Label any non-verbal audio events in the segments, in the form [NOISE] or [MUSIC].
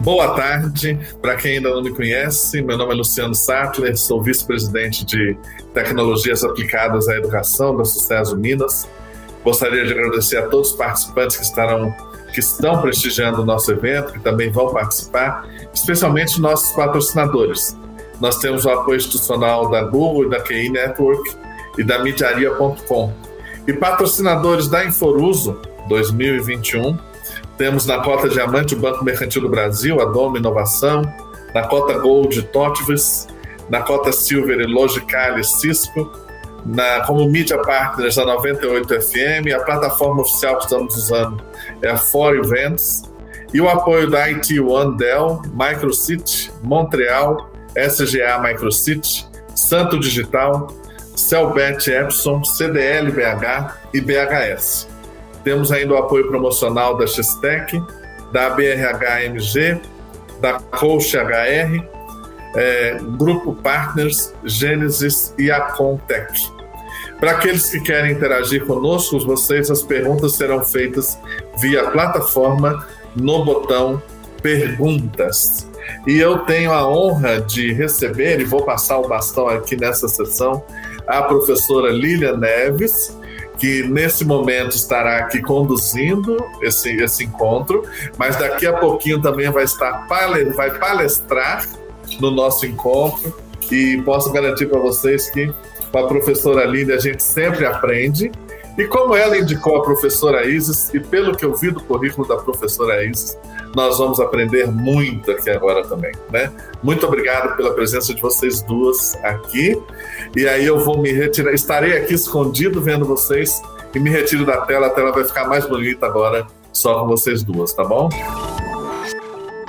Boa tarde. Para quem ainda não me conhece, meu nome é Luciano Sattler, sou vice-presidente de Tecnologias Aplicadas à Educação da Sucesso Minas. Gostaria de agradecer a todos os participantes que estarão que estão prestigiando o nosso evento, que também vão participar, especialmente nossos patrocinadores. Nós temos o apoio institucional da Google, da QI Network e da Midiaria.com. E patrocinadores da Inforuso 2021 temos na cota Diamante o Banco Mercantil do Brasil, a Doma Inovação, na cota Gold Totvis, na cota Silver Logicali Cisco, na, como Media Partners a 98 FM, a plataforma oficial que estamos usando é a For Events, e o apoio da IT One Dell, Microcity, Montreal, SGA Microcity, Santo Digital, Celbet Epson, CDL BH e BHS. Temos ainda o apoio promocional da Xtec, da BRHMG, da Coach HR, é, Grupo Partners, Gênesis e a. Para aqueles que querem interagir conosco, vocês, as perguntas serão feitas via plataforma no botão Perguntas. E eu tenho a honra de receber, e vou passar o bastão aqui nessa sessão, a professora Lília Neves, que nesse momento estará aqui conduzindo esse, esse encontro, mas daqui a pouquinho também vai estar vai palestrar no nosso encontro e posso garantir para vocês que com a professora Lília a gente sempre aprende. E como ela indicou a professora Isis, e pelo que eu vi do currículo da professora Isis, nós vamos aprender muito aqui agora também, né? Muito obrigado pela presença de vocês duas aqui. E aí eu vou me retirar, estarei aqui escondido vendo vocês e me retiro da tela, a tela vai ficar mais bonita agora só com vocês duas, tá bom?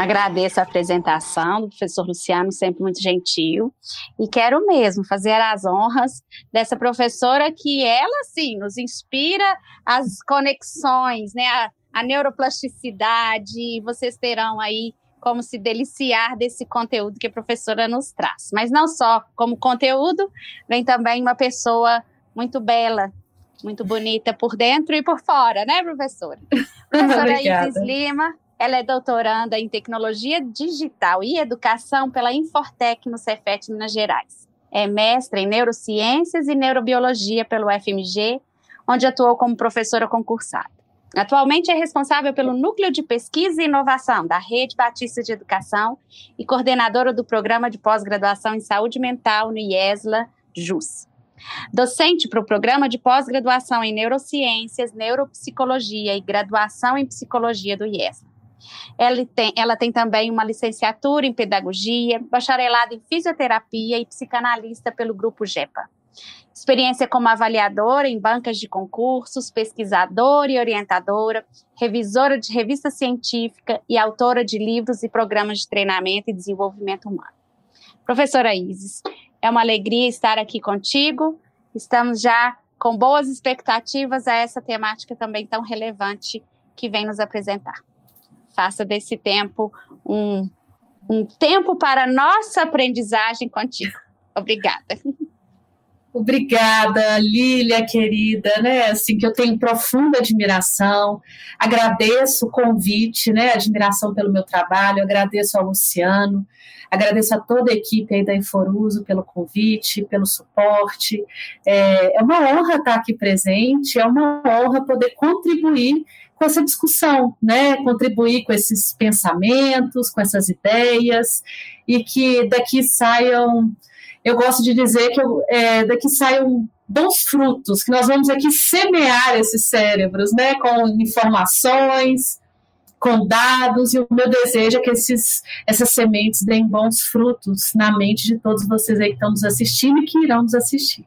Agradeço a apresentação do professor Luciano, sempre muito gentil, e quero mesmo fazer as honras dessa professora que ela, sim, nos inspira as conexões, né, a, a neuroplasticidade, vocês terão aí como se deliciar desse conteúdo que a professora nos traz. Mas não só como conteúdo, vem também uma pessoa muito bela, muito bonita por dentro e por fora, né, professora? [LAUGHS] Professora Isis Lima, ela é doutoranda em Tecnologia Digital e Educação pela Infortec no Cefet, Minas Gerais. É mestra em Neurociências e Neurobiologia pelo FMG, onde atuou como professora concursada. Atualmente é responsável pelo Núcleo de Pesquisa e Inovação da Rede Batista de Educação e coordenadora do Programa de Pós-Graduação em Saúde Mental no IESLA, JUS. Docente para o Programa de Pós-Graduação em Neurociências, Neuropsicologia e Graduação em Psicologia do IESLA. Ela tem, ela tem também uma licenciatura em Pedagogia, bacharelado em Fisioterapia e psicanalista pelo Grupo GEPA. Experiência como avaliadora em bancas de concursos, pesquisadora e orientadora, revisora de revista científica e autora de livros e programas de treinamento e desenvolvimento humano. Professora Isis, é uma alegria estar aqui contigo. Estamos já com boas expectativas a essa temática também tão relevante que vem nos apresentar. Faça desse tempo um, um tempo para nossa aprendizagem contigo. Obrigada. Obrigada, Lília, querida, né? Assim, que eu tenho profunda admiração. Agradeço o convite, né? Admiração pelo meu trabalho, agradeço ao Luciano, agradeço a toda a equipe aí da Inforuso pelo convite, pelo suporte. É, é uma honra estar aqui presente, é uma honra poder contribuir com essa discussão, né? Contribuir com esses pensamentos, com essas ideias, e que daqui saiam eu gosto de dizer que eu, é, daqui saiam bons frutos, que nós vamos aqui semear esses cérebros, né, com informações, com dados, e o meu desejo é que esses, essas sementes deem bons frutos na mente de todos vocês aí que estão nos assistindo e que irão nos assistir.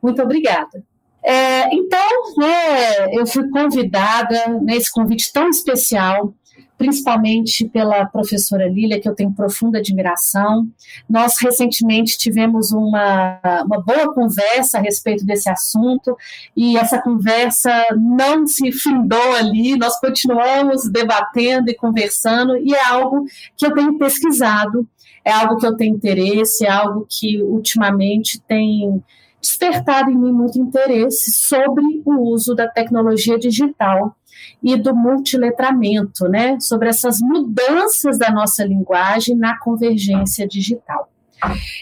Muito obrigada. É, então, né, eu fui convidada nesse convite tão especial principalmente pela professora Lília, que eu tenho profunda admiração. Nós recentemente tivemos uma, uma boa conversa a respeito desse assunto, e essa conversa não se findou ali, nós continuamos debatendo e conversando, e é algo que eu tenho pesquisado, é algo que eu tenho interesse, é algo que ultimamente tem despertado em mim muito interesse sobre o uso da tecnologia digital e do multiletramento, né, sobre essas mudanças da nossa linguagem na convergência digital.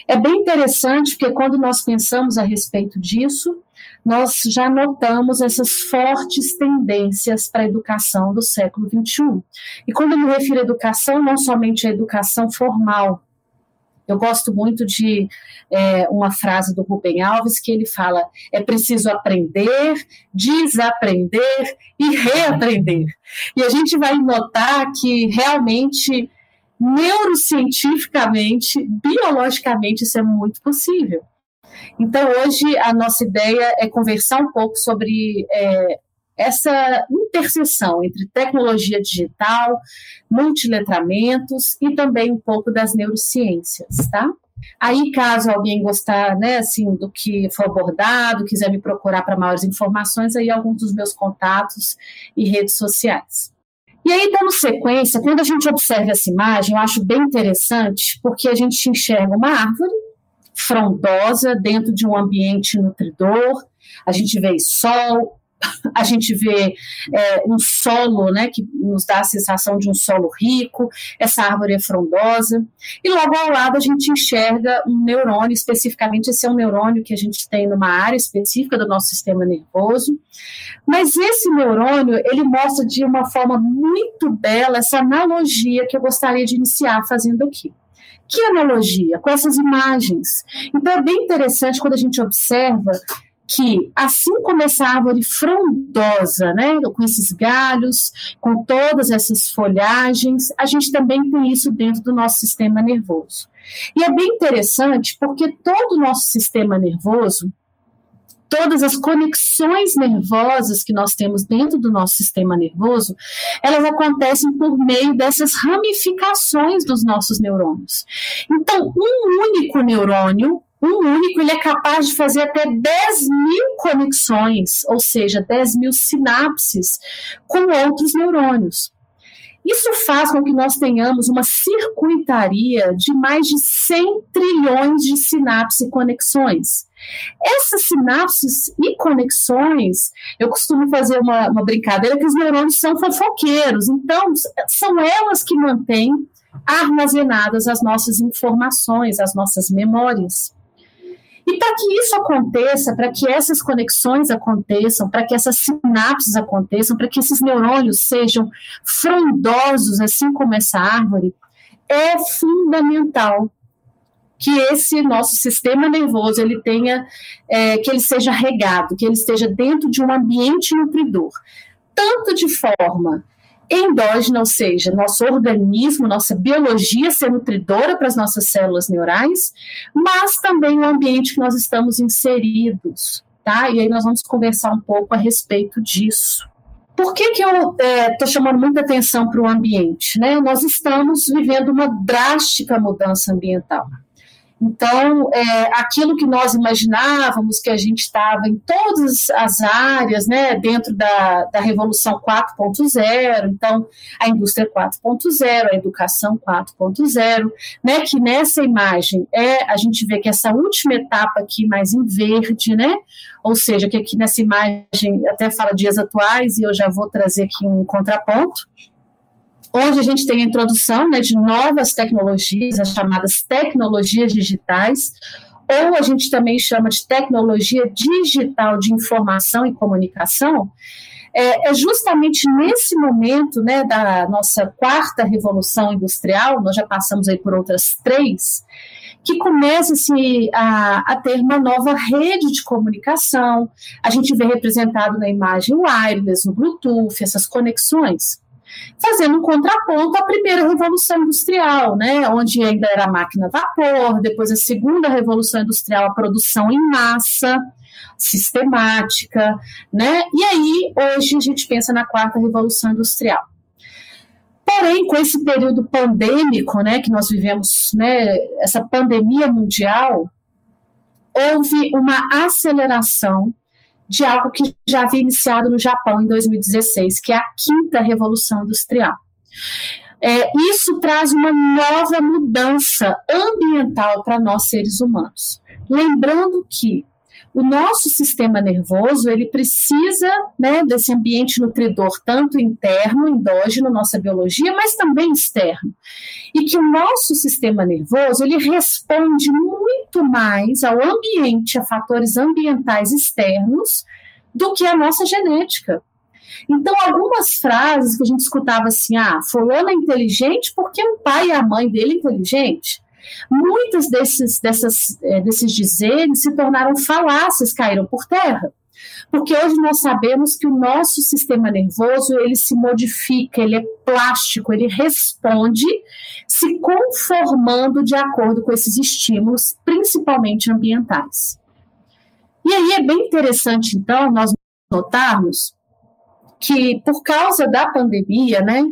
É bem interessante porque quando nós pensamos a respeito disso, nós já notamos essas fortes tendências para a educação do século XXI. E quando eu me refiro à educação, não somente a educação formal, eu gosto muito de é, uma frase do Rubem Alves que ele fala: é preciso aprender, desaprender e reaprender. E a gente vai notar que realmente, neurocientificamente, biologicamente, isso é muito possível. Então, hoje, a nossa ideia é conversar um pouco sobre é, essa interseção entre tecnologia digital, multiletramentos e também um pouco das neurociências, tá? Aí, caso alguém gostar, né, assim, do que for abordado, quiser me procurar para maiores informações, aí alguns dos meus contatos e redes sociais. E aí, dando sequência, quando a gente observa essa imagem, eu acho bem interessante, porque a gente enxerga uma árvore frondosa dentro de um ambiente nutridor, a gente vê sol, a gente vê é, um solo, né, que nos dá a sensação de um solo rico, essa árvore é frondosa, e logo ao lado a gente enxerga um neurônio, especificamente esse é um neurônio que a gente tem numa área específica do nosso sistema nervoso, mas esse neurônio, ele mostra de uma forma muito bela essa analogia que eu gostaria de iniciar fazendo aqui. Que analogia? Com essas imagens. Então é bem interessante quando a gente observa que, assim como essa árvore frondosa, né, com esses galhos, com todas essas folhagens, a gente também tem isso dentro do nosso sistema nervoso. E é bem interessante porque todo o nosso sistema nervoso, todas as conexões nervosas que nós temos dentro do nosso sistema nervoso, elas acontecem por meio dessas ramificações dos nossos neurônios. Então, um único neurônio um único ele é capaz de fazer até 10 mil conexões, ou seja, 10 mil sinapses com outros neurônios. Isso faz com que nós tenhamos uma circuitaria de mais de 100 trilhões de sinapses e conexões. Essas sinapses e conexões, eu costumo fazer uma, uma brincadeira que os neurônios são fofoqueiros, então são elas que mantêm armazenadas as nossas informações, as nossas memórias. E para que isso aconteça, para que essas conexões aconteçam, para que essas sinapses aconteçam, para que esses neurônios sejam frondosos, assim como essa árvore, é fundamental que esse nosso sistema nervoso ele tenha, é, que ele seja regado, que ele esteja dentro de um ambiente nutridor, tanto de forma endógena, ou seja, nosso organismo, nossa biologia ser nutridora para as nossas células neurais, mas também o ambiente que nós estamos inseridos, tá? E aí nós vamos conversar um pouco a respeito disso. Por que, que eu estou é, chamando muita atenção para o ambiente? Né? Nós estamos vivendo uma drástica mudança ambiental. Então, é, aquilo que nós imaginávamos que a gente estava em todas as áreas, né, dentro da, da Revolução 4.0, então, a indústria 4.0, a educação 4.0, né, que nessa imagem é, a gente vê que essa última etapa aqui mais em verde, né, ou seja, que aqui nessa imagem até fala dias atuais, e eu já vou trazer aqui um contraponto, onde a gente tem a introdução né, de novas tecnologias, as chamadas tecnologias digitais, ou a gente também chama de tecnologia digital de informação e comunicação, é, é, justamente nesse momento né, da nossa quarta revolução industrial, nós já passamos aí por outras três, que começa-se a, a, ter uma nova rede de comunicação. A gente vê representado na imagem wireless, o Bluetooth, essas conexões fazendo um contraponto à primeira revolução industrial, né, onde ainda era a máquina a vapor, depois a segunda revolução industrial, a produção em massa, sistemática, né, e aí hoje a gente pensa na quarta revolução industrial. Porém, com esse período pandêmico, né, que nós vivemos, né, essa pandemia mundial, houve uma aceleração de algo que já havia iniciado no Japão em 2016, que é a quinta revolução industrial. É, isso traz uma nova mudança ambiental para nós seres humanos. Lembrando que o nosso sistema nervoso ele precisa né, desse ambiente nutridor tanto interno, endógeno, nossa biologia, mas também externo, e que o nosso sistema nervoso ele responde muito mais ao ambiente, a fatores ambientais externos do que a nossa genética. Então, algumas frases que a gente escutava assim, ah, fulano é inteligente porque o pai e a mãe dele é inteligente. Muitos desses, dessas, é, desses dizeres se tornaram falácias, caíram por terra. Porque hoje nós sabemos que o nosso sistema nervoso ele se modifica, ele é plástico, ele responde se conformando de acordo com esses estímulos, principalmente ambientais. E aí é bem interessante, então, nós notarmos que por causa da pandemia, né,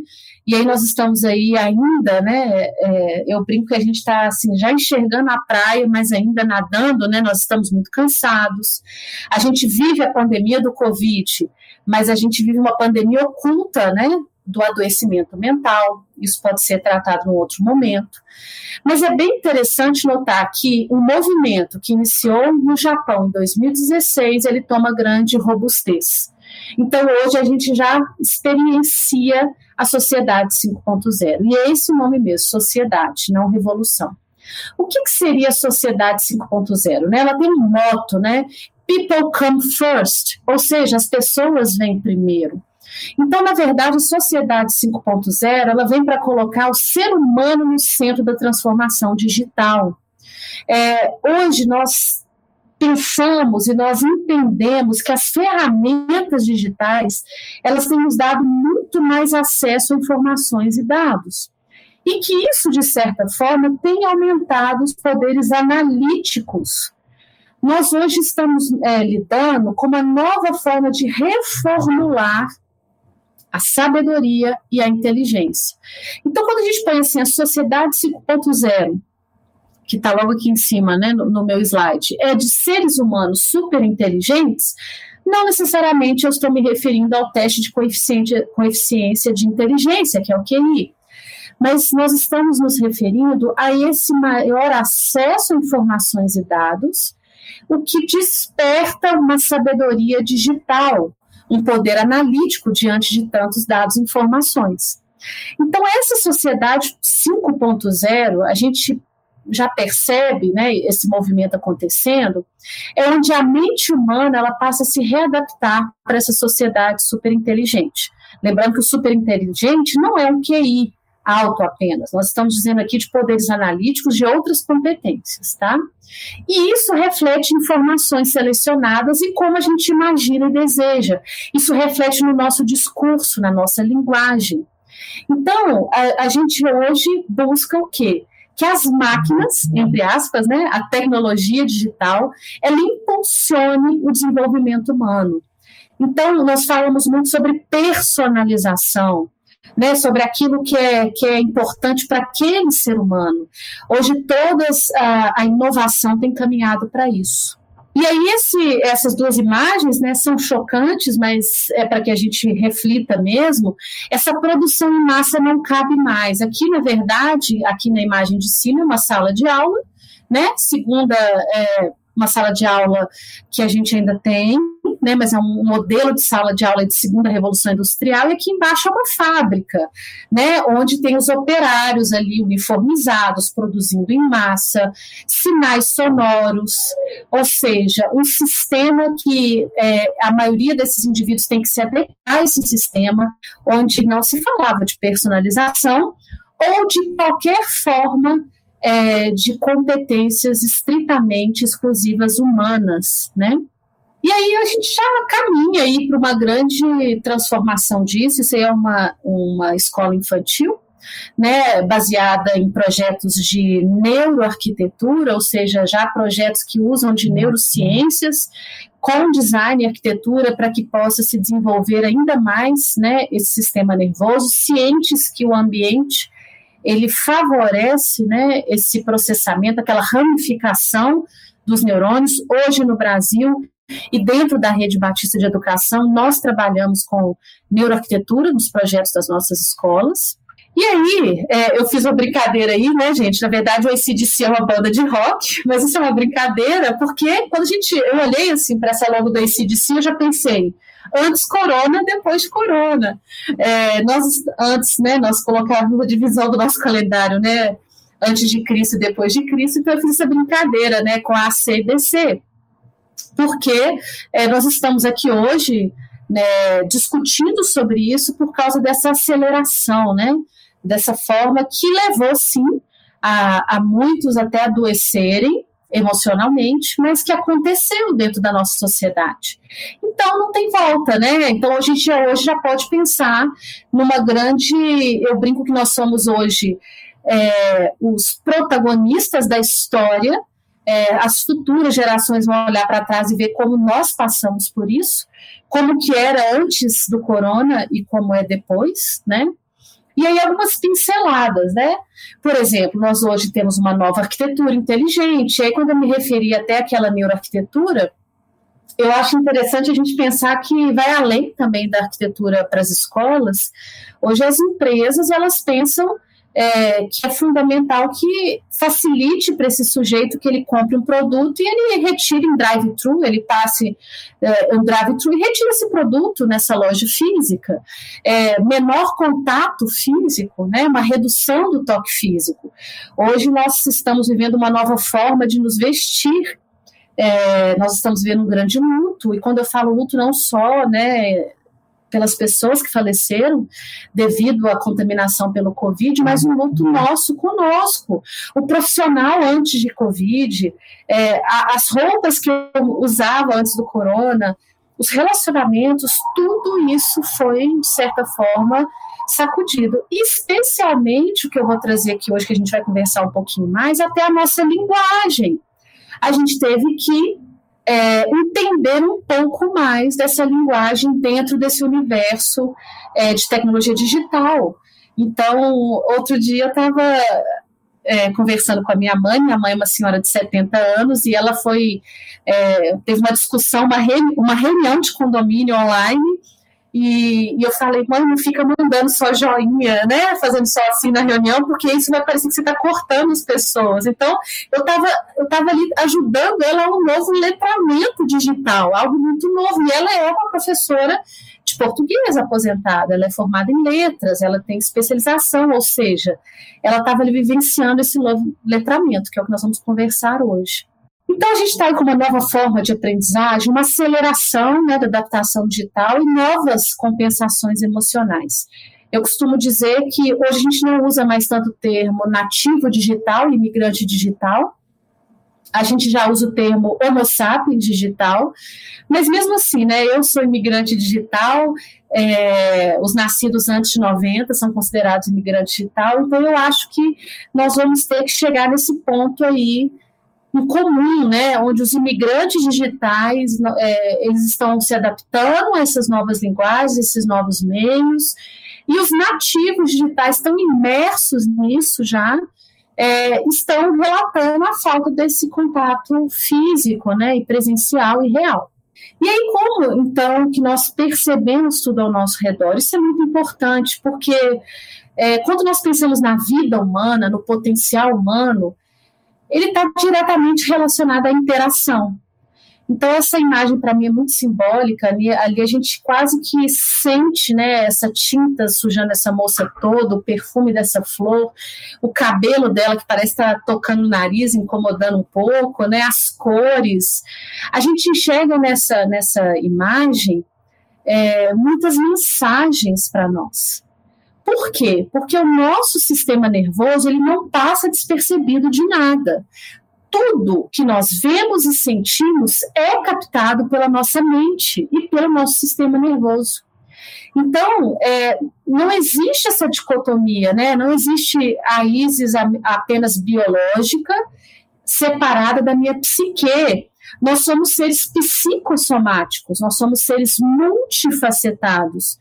e aí nós estamos aí ainda, né? É, eu brinco que a gente está assim, já enxergando a praia, mas ainda nadando, né? Nós estamos muito cansados. A gente vive a pandemia do Covid, mas a gente vive uma pandemia oculta, né? Do adoecimento mental. Isso pode ser tratado em outro momento. Mas é bem interessante notar que um movimento que iniciou no Japão em 2016, ele toma grande robustez. Então, hoje a gente já experiencia a sociedade 5.0. E é esse o nome mesmo, sociedade, não revolução. O que, que seria a sociedade 5.0? Né? Ela tem um moto, né? People come first, ou seja, as pessoas vêm primeiro. Então, na verdade, a sociedade 5.0 ela vem para colocar o ser humano no centro da transformação digital. É, hoje nós pensamos e nós entendemos que as ferramentas digitais elas têm nos dado muito mais acesso a informações e dados. E que isso, de certa forma, tem aumentado os poderes analíticos. Nós hoje estamos é, lidando com uma nova forma de reformular a sabedoria e a inteligência. Então, quando a gente põe assim a sociedade 5.0 que está logo aqui em cima, né, no, no meu slide, é de seres humanos super inteligentes, não necessariamente eu estou me referindo ao teste de coeficiente, coeficiência de inteligência, que é o QI. Mas nós estamos nos referindo a esse maior acesso a informações e dados, o que desperta uma sabedoria digital, um poder analítico diante de tantos dados e informações. Então, essa sociedade 5.0, a gente já percebe né, esse movimento acontecendo, é onde a mente humana ela passa a se readaptar para essa sociedade superinteligente. Lembrando que o superinteligente não é um QI alto apenas, nós estamos dizendo aqui de poderes analíticos de outras competências, tá? E isso reflete informações selecionadas e como a gente imagina e deseja. Isso reflete no nosso discurso, na nossa linguagem. Então, a, a gente hoje busca o quê? Que as máquinas, entre aspas, né, a tecnologia digital, ela impulsione o desenvolvimento humano. Então, nós falamos muito sobre personalização, né, sobre aquilo que é, que é importante para aquele ser humano. Hoje, toda a, a inovação tem caminhado para isso. E aí esse, essas duas imagens né, são chocantes, mas é para que a gente reflita mesmo. Essa produção em massa não cabe mais. Aqui, na verdade, aqui na imagem de cima, é uma sala de aula, né? Segunda é, uma sala de aula que a gente ainda tem, né, mas é um modelo de sala de aula de segunda revolução industrial, e aqui embaixo é uma fábrica, né, onde tem os operários ali uniformizados, produzindo em massa, sinais sonoros, ou seja, um sistema que é, a maioria desses indivíduos tem que se adequar a esse sistema, onde não se falava de personalização ou de qualquer forma é, de competências estritamente exclusivas humanas, né? E aí a gente já caminha aí para uma grande transformação disso. Isso aí é uma, uma escola infantil, né, baseada em projetos de neuroarquitetura, ou seja, já projetos que usam de neurociências com design e arquitetura para que possa se desenvolver ainda mais, né, esse sistema nervoso, cientes que o ambiente ele favorece né, esse processamento, aquela ramificação dos neurônios. Hoje no Brasil e dentro da rede Batista de Educação, nós trabalhamos com neuroarquitetura nos projetos das nossas escolas. E aí, é, eu fiz uma brincadeira aí, né, gente? Na verdade, o ACDC é uma banda de rock, mas isso é uma brincadeira, porque quando a gente, eu olhei assim para essa logo do ACDC, eu já pensei, antes corona, depois corona. É, nós antes, né, nós colocávamos a divisão do nosso calendário, né, antes de Cristo e depois de Cristo, então eu fiz essa brincadeira, né, com a AC e BC, porque é, nós estamos aqui hoje né, discutindo sobre isso por causa dessa aceleração, né, dessa forma que levou sim a, a muitos até adoecerem emocionalmente, mas que aconteceu dentro da nossa sociedade. Então não tem volta, né? Então a gente hoje já pode pensar numa grande. Eu brinco que nós somos hoje é, os protagonistas da história. É, as futuras gerações vão olhar para trás e ver como nós passamos por isso, como que era antes do corona e como é depois, né? E aí algumas pinceladas, né? Por exemplo, nós hoje temos uma nova arquitetura inteligente. E aí quando eu me referi até àquela neuroarquitetura, eu acho interessante a gente pensar que vai além também da arquitetura para as escolas. Hoje as empresas elas pensam é, que é fundamental que facilite para esse sujeito que ele compre um produto e ele retire em drive-thru, ele passe é, um drive-thru e retire esse produto nessa loja física. É, menor contato físico, né, uma redução do toque físico. Hoje nós estamos vivendo uma nova forma de nos vestir é, nós estamos vivendo um grande luto, e quando eu falo luto, não só né, pelas pessoas que faleceram devido à contaminação pelo Covid, mas um luto nosso conosco. O profissional antes de Covid, é, as roupas que eu usava antes do corona, os relacionamentos, tudo isso foi, de certa forma, sacudido. Especialmente o que eu vou trazer aqui hoje, que a gente vai conversar um pouquinho mais, até a nossa linguagem. A gente teve que é, entender um pouco mais dessa linguagem dentro desse universo é, de tecnologia digital. Então, outro dia eu estava é, conversando com a minha mãe, minha mãe é uma senhora de 70 anos, e ela foi, é, teve uma discussão, uma, uma reunião de condomínio online, e, e, eu falei, mãe, não fica mandando só joinha, né? Fazendo só assim na reunião, porque isso vai parecer que você está cortando as pessoas. Então, eu estava eu tava ali ajudando ela a um novo letramento digital, algo muito novo. E ela é uma professora de português aposentada, ela é formada em letras, ela tem especialização, ou seja, ela estava ali vivenciando esse novo letramento, que é o que nós vamos conversar hoje. Então, a gente está com uma nova forma de aprendizagem, uma aceleração né, da adaptação digital e novas compensações emocionais. Eu costumo dizer que hoje a gente não usa mais tanto o termo nativo digital, imigrante digital, a gente já usa o termo Homo sapiens digital, mas mesmo assim, né, eu sou imigrante digital, é, os nascidos antes de 90 são considerados imigrante digital, então eu acho que nós vamos ter que chegar nesse ponto aí em comum, né, onde os imigrantes digitais é, eles estão se adaptando a essas novas linguagens, esses novos meios, e os nativos digitais estão imersos nisso já, é, estão relatando a falta desse contato físico, né, e presencial e real. E aí, como então que nós percebemos tudo ao nosso redor? Isso é muito importante, porque é, quando nós pensamos na vida humana, no potencial humano, ele está diretamente relacionado à interação. Então, essa imagem para mim é muito simbólica. Ali, ali, a gente quase que sente né, essa tinta sujando essa moça toda, o perfume dessa flor, o cabelo dela que parece estar tá tocando o nariz, incomodando um pouco, né, as cores. A gente enxerga nessa, nessa imagem é, muitas mensagens para nós. Por quê? Porque o nosso sistema nervoso ele não passa despercebido de nada. Tudo que nós vemos e sentimos é captado pela nossa mente e pelo nosso sistema nervoso. Então, é, não existe essa dicotomia, né? não existe a ISIS apenas biológica, separada da minha psique. Nós somos seres psicossomáticos, nós somos seres multifacetados.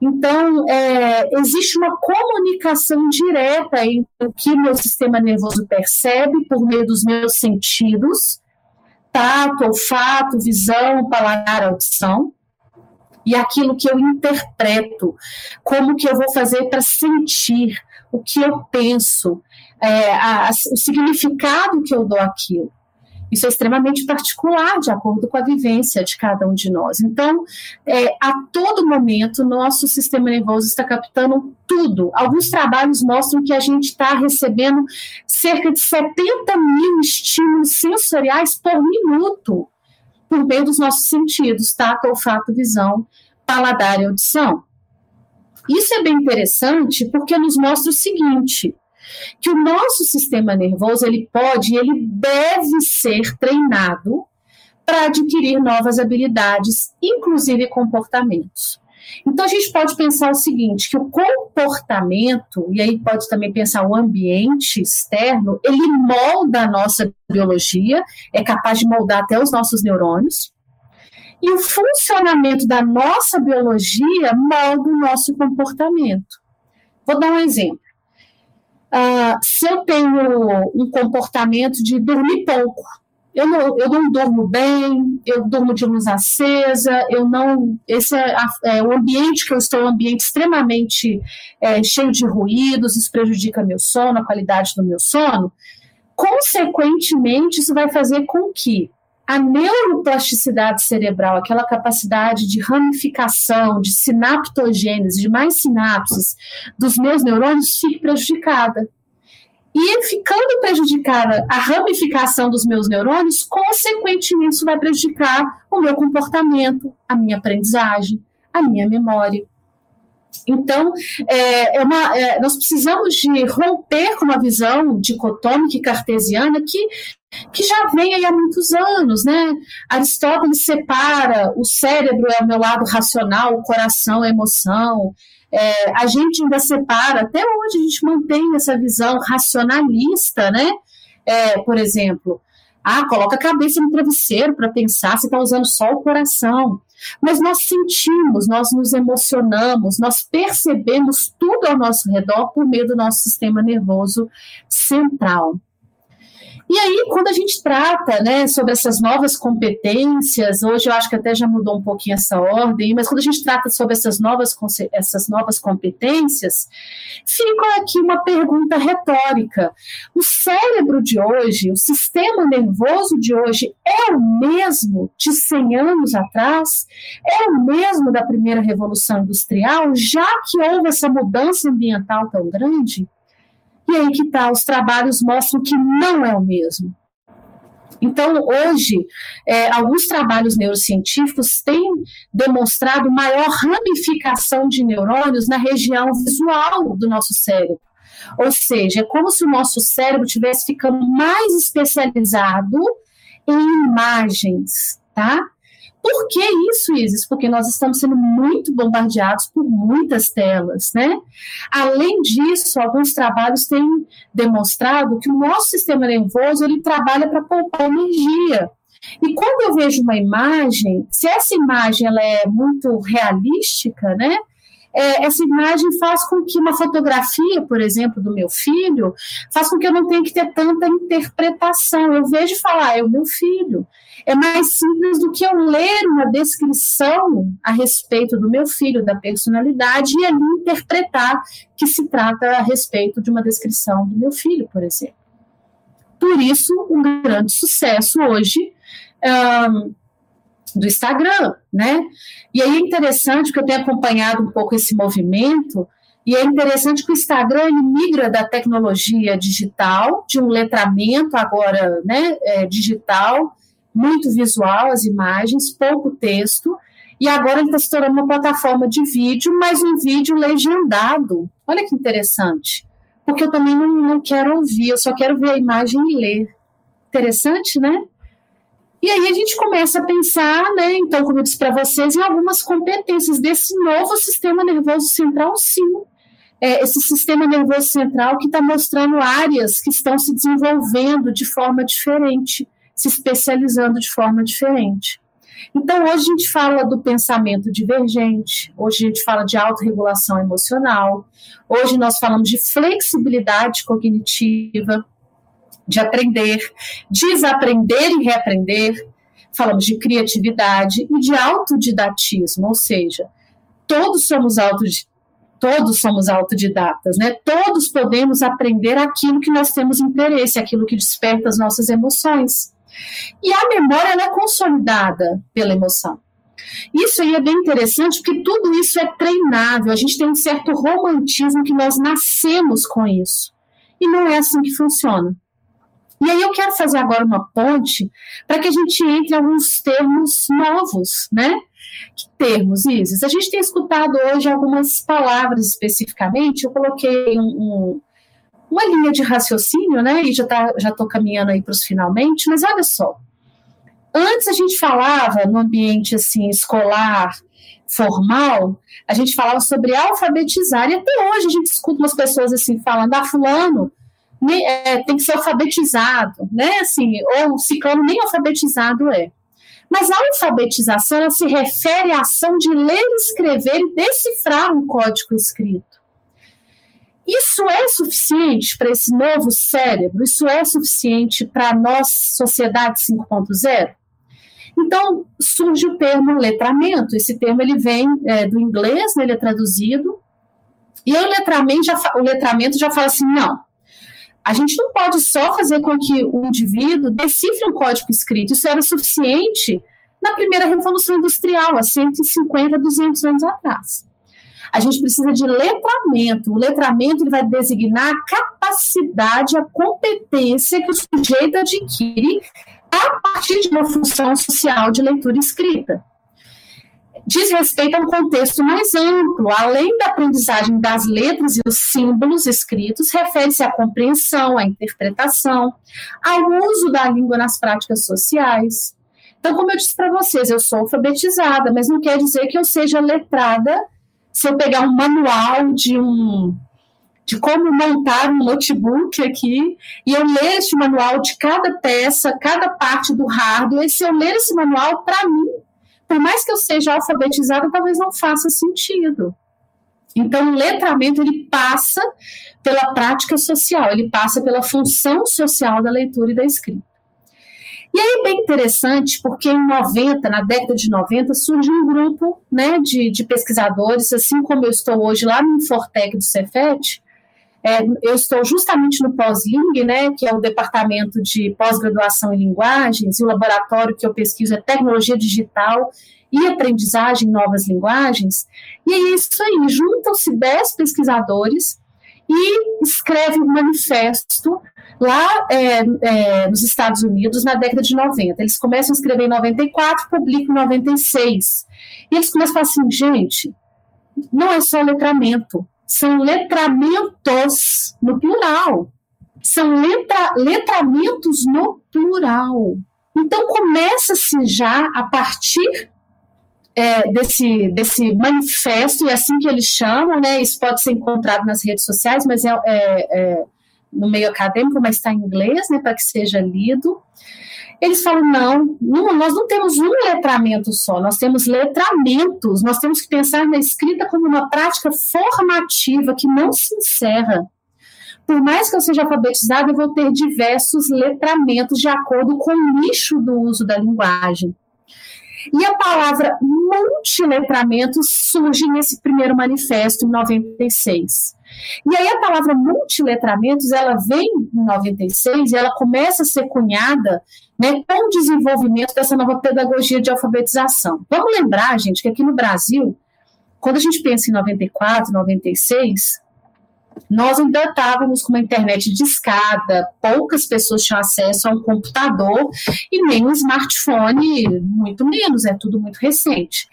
Então, é, existe uma comunicação direta entre o que meu sistema nervoso percebe por meio dos meus sentidos, tato, olfato, visão, paladar, audição, e aquilo que eu interpreto, como que eu vou fazer para sentir, o que eu penso, é, a, o significado que eu dou àquilo. Isso é extremamente particular, de acordo com a vivência de cada um de nós. Então, é, a todo momento, nosso sistema nervoso está captando tudo. Alguns trabalhos mostram que a gente está recebendo cerca de 70 mil estímulos sensoriais por minuto, por meio dos nossos sentidos, tato, olfato, visão, paladar e audição. Isso é bem interessante porque nos mostra o seguinte: que o nosso sistema nervoso ele pode, ele deve ser treinado para adquirir novas habilidades, inclusive comportamentos. Então a gente pode pensar o seguinte, que o comportamento, e aí pode também pensar o ambiente externo, ele molda a nossa biologia, é capaz de moldar até os nossos neurônios. E o funcionamento da nossa biologia molda o nosso comportamento. Vou dar um exemplo. Uh, se eu tenho um comportamento de dormir pouco, eu não, eu não durmo bem, eu durmo de luz acesa, eu não. Esse é, a, é o ambiente que eu estou, é um ambiente extremamente é, cheio de ruídos, isso prejudica meu sono, a qualidade do meu sono. Consequentemente, isso vai fazer com que a neuroplasticidade cerebral, aquela capacidade de ramificação, de sinaptogênese, de mais sinapses dos meus neurônios, fique prejudicada. E ficando prejudicada a ramificação dos meus neurônios, consequentemente, isso vai prejudicar o meu comportamento, a minha aprendizagem, a minha memória. Então, é, é uma, é, nós precisamos de romper com uma visão dicotômica e cartesiana que que já vem aí há muitos anos, né? Aristóteles separa o cérebro é o meu lado racional, o coração é emoção. É, a gente ainda separa, até hoje a gente mantém essa visão racionalista, né? É, por exemplo, ah, coloca a cabeça no travesseiro para pensar, você está usando só o coração. Mas nós sentimos, nós nos emocionamos, nós percebemos tudo ao nosso redor por meio do nosso sistema nervoso central. E aí, quando a gente trata né, sobre essas novas competências, hoje eu acho que até já mudou um pouquinho essa ordem, mas quando a gente trata sobre essas novas, essas novas competências, fica aqui uma pergunta retórica. O cérebro de hoje, o sistema nervoso de hoje, é o mesmo de 100 anos atrás? É o mesmo da primeira revolução industrial, já que houve essa mudança ambiental tão grande? E aí que tá, os trabalhos mostram que não é o mesmo. Então, hoje, é, alguns trabalhos neurocientíficos têm demonstrado maior ramificação de neurônios na região visual do nosso cérebro. Ou seja, é como se o nosso cérebro estivesse ficando mais especializado em imagens, tá? Por que isso, Isis? Porque nós estamos sendo muito bombardeados por muitas telas, né? Além disso, alguns trabalhos têm demonstrado que o nosso sistema nervoso ele trabalha para poupar energia. E quando eu vejo uma imagem, se essa imagem ela é muito realística, né? É, essa imagem faz com que uma fotografia, por exemplo, do meu filho, faz com que eu não tenha que ter tanta interpretação. Eu vejo falar, ah, é o meu filho. É mais simples do que eu ler uma descrição a respeito do meu filho, da personalidade, e ali interpretar que se trata a respeito de uma descrição do meu filho, por exemplo. Por isso, um grande sucesso hoje. Um, do Instagram, né? E aí é interessante que eu tenho acompanhado um pouco esse movimento, e é interessante que o Instagram migra da tecnologia digital, de um letramento agora né, é, digital, muito visual as imagens, pouco texto, e agora ele está se tornando uma plataforma de vídeo, mas um vídeo legendado. Olha que interessante. Porque eu também não, não quero ouvir, eu só quero ver a imagem e ler. Interessante, né? E aí a gente começa a pensar, né, então, como eu disse para vocês, em algumas competências desse novo sistema nervoso central, sim. É, esse sistema nervoso central que está mostrando áreas que estão se desenvolvendo de forma diferente, se especializando de forma diferente. Então, hoje a gente fala do pensamento divergente, hoje a gente fala de autorregulação emocional, hoje nós falamos de flexibilidade cognitiva, de aprender, desaprender e reaprender. Falamos de criatividade e de autodidatismo, ou seja, todos somos todos somos autodidatas, né? Todos podemos aprender aquilo que nós temos interesse, aquilo que desperta as nossas emoções. E a memória é consolidada pela emoção. Isso aí é bem interessante porque tudo isso é treinável. A gente tem um certo romantismo que nós nascemos com isso. E não é assim que funciona. E aí eu quero fazer agora uma ponte para que a gente entre em alguns termos novos, né? Que termos, Isis? A gente tem escutado hoje algumas palavras especificamente, eu coloquei um, um, uma linha de raciocínio, né? E já tá, já estou caminhando aí para os finalmente, mas olha só. Antes a gente falava no ambiente assim escolar, formal, a gente falava sobre alfabetizar, e até hoje a gente escuta umas pessoas assim falando, ah, fulano é, tem que ser alfabetizado, né? Assim, ou ciclano nem alfabetizado é. Mas a alfabetização ela se refere à ação de ler, escrever e decifrar um código escrito. Isso é suficiente para esse novo cérebro? Isso é suficiente para a nossa sociedade 5.0? Então surge o termo letramento. Esse termo ele vem é, do inglês, né, ele é traduzido. E o letramento, já, o letramento já fala assim: não, a gente não pode só fazer com que o indivíduo decifre um código escrito. Isso era suficiente na primeira Revolução Industrial, há 150, 200 anos atrás. A gente precisa de letramento. O letramento ele vai designar a capacidade, a competência que o sujeito adquire a partir de uma função social de leitura escrita diz respeito a um contexto mais amplo, além da aprendizagem das letras e os símbolos escritos, refere-se à compreensão, à interpretação, ao uso da língua nas práticas sociais. Então, como eu disse para vocês, eu sou alfabetizada, mas não quer dizer que eu seja letrada se eu pegar um manual de um de como montar um notebook aqui e eu ler este manual de cada peça, cada parte do hardware, se eu ler esse manual, para mim, por mais que eu seja alfabetizada, talvez não faça sentido. Então, o letramento ele passa pela prática social, ele passa pela função social da leitura e da escrita. E aí é bem interessante, porque em 90, na década de 90, surge um grupo né, de, de pesquisadores, assim como eu estou hoje lá no Infortec do Cefet, é, eu estou justamente no Pós-Ling, né, que é o departamento de pós-graduação em linguagens, e o laboratório que eu pesquiso é tecnologia digital e aprendizagem em novas linguagens. E é isso aí, juntam-se 10 pesquisadores e escreve um manifesto lá é, é, nos Estados Unidos na década de 90. Eles começam a escrever em 94, publicam em 96. E eles começam a falar assim, gente, não é só letramento, são letramentos no plural. São letra, letramentos no plural. Então começa-se já a partir é, desse, desse manifesto, e é assim que eles chamam, né? Isso pode ser encontrado nas redes sociais, mas é, é, é no meio acadêmico, mas está em inglês, né? Para que seja lido. Eles falam: não, não, nós não temos um letramento só, nós temos letramentos, nós temos que pensar na escrita como uma prática formativa que não se encerra. Por mais que eu seja alfabetizada, eu vou ter diversos letramentos de acordo com o nicho do uso da linguagem. E a palavra multiletramento surge nesse primeiro manifesto, em 96. E aí a palavra multiletramentos, ela vem em 96 e ela começa a ser cunhada né, com o desenvolvimento dessa nova pedagogia de alfabetização. Vamos lembrar, gente, que aqui no Brasil, quando a gente pensa em 94, 96, nós ainda estávamos com uma internet de escada, poucas pessoas tinham acesso a um computador e nem um smartphone, muito menos, é tudo muito recente.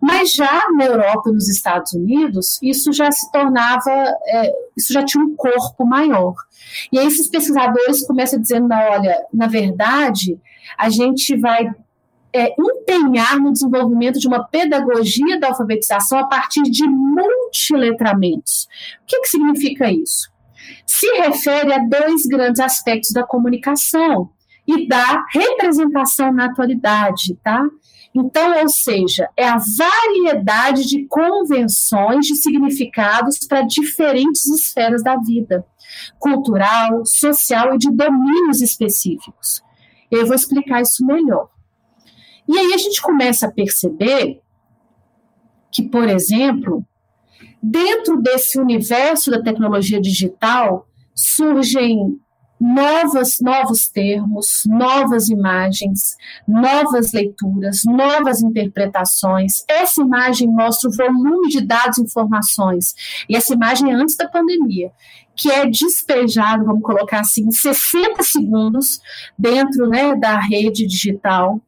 Mas já na Europa e nos Estados Unidos, isso já se tornava, é, isso já tinha um corpo maior. E aí esses pesquisadores começam dizendo, olha, na verdade, a gente vai é, empenhar no desenvolvimento de uma pedagogia da alfabetização a partir de multiletramentos. O que, que significa isso? Se refere a dois grandes aspectos da comunicação e da representação na atualidade, tá? Então, ou seja, é a variedade de convenções de significados para diferentes esferas da vida, cultural, social e de domínios específicos. Eu vou explicar isso melhor. E aí a gente começa a perceber que, por exemplo, Dentro desse universo da tecnologia digital, surgem novas, novos termos, novas imagens, novas leituras, novas interpretações. Essa imagem mostra o volume de dados e informações. E essa imagem é antes da pandemia, que é despejado, vamos colocar assim, em 60 segundos dentro né, da rede digital.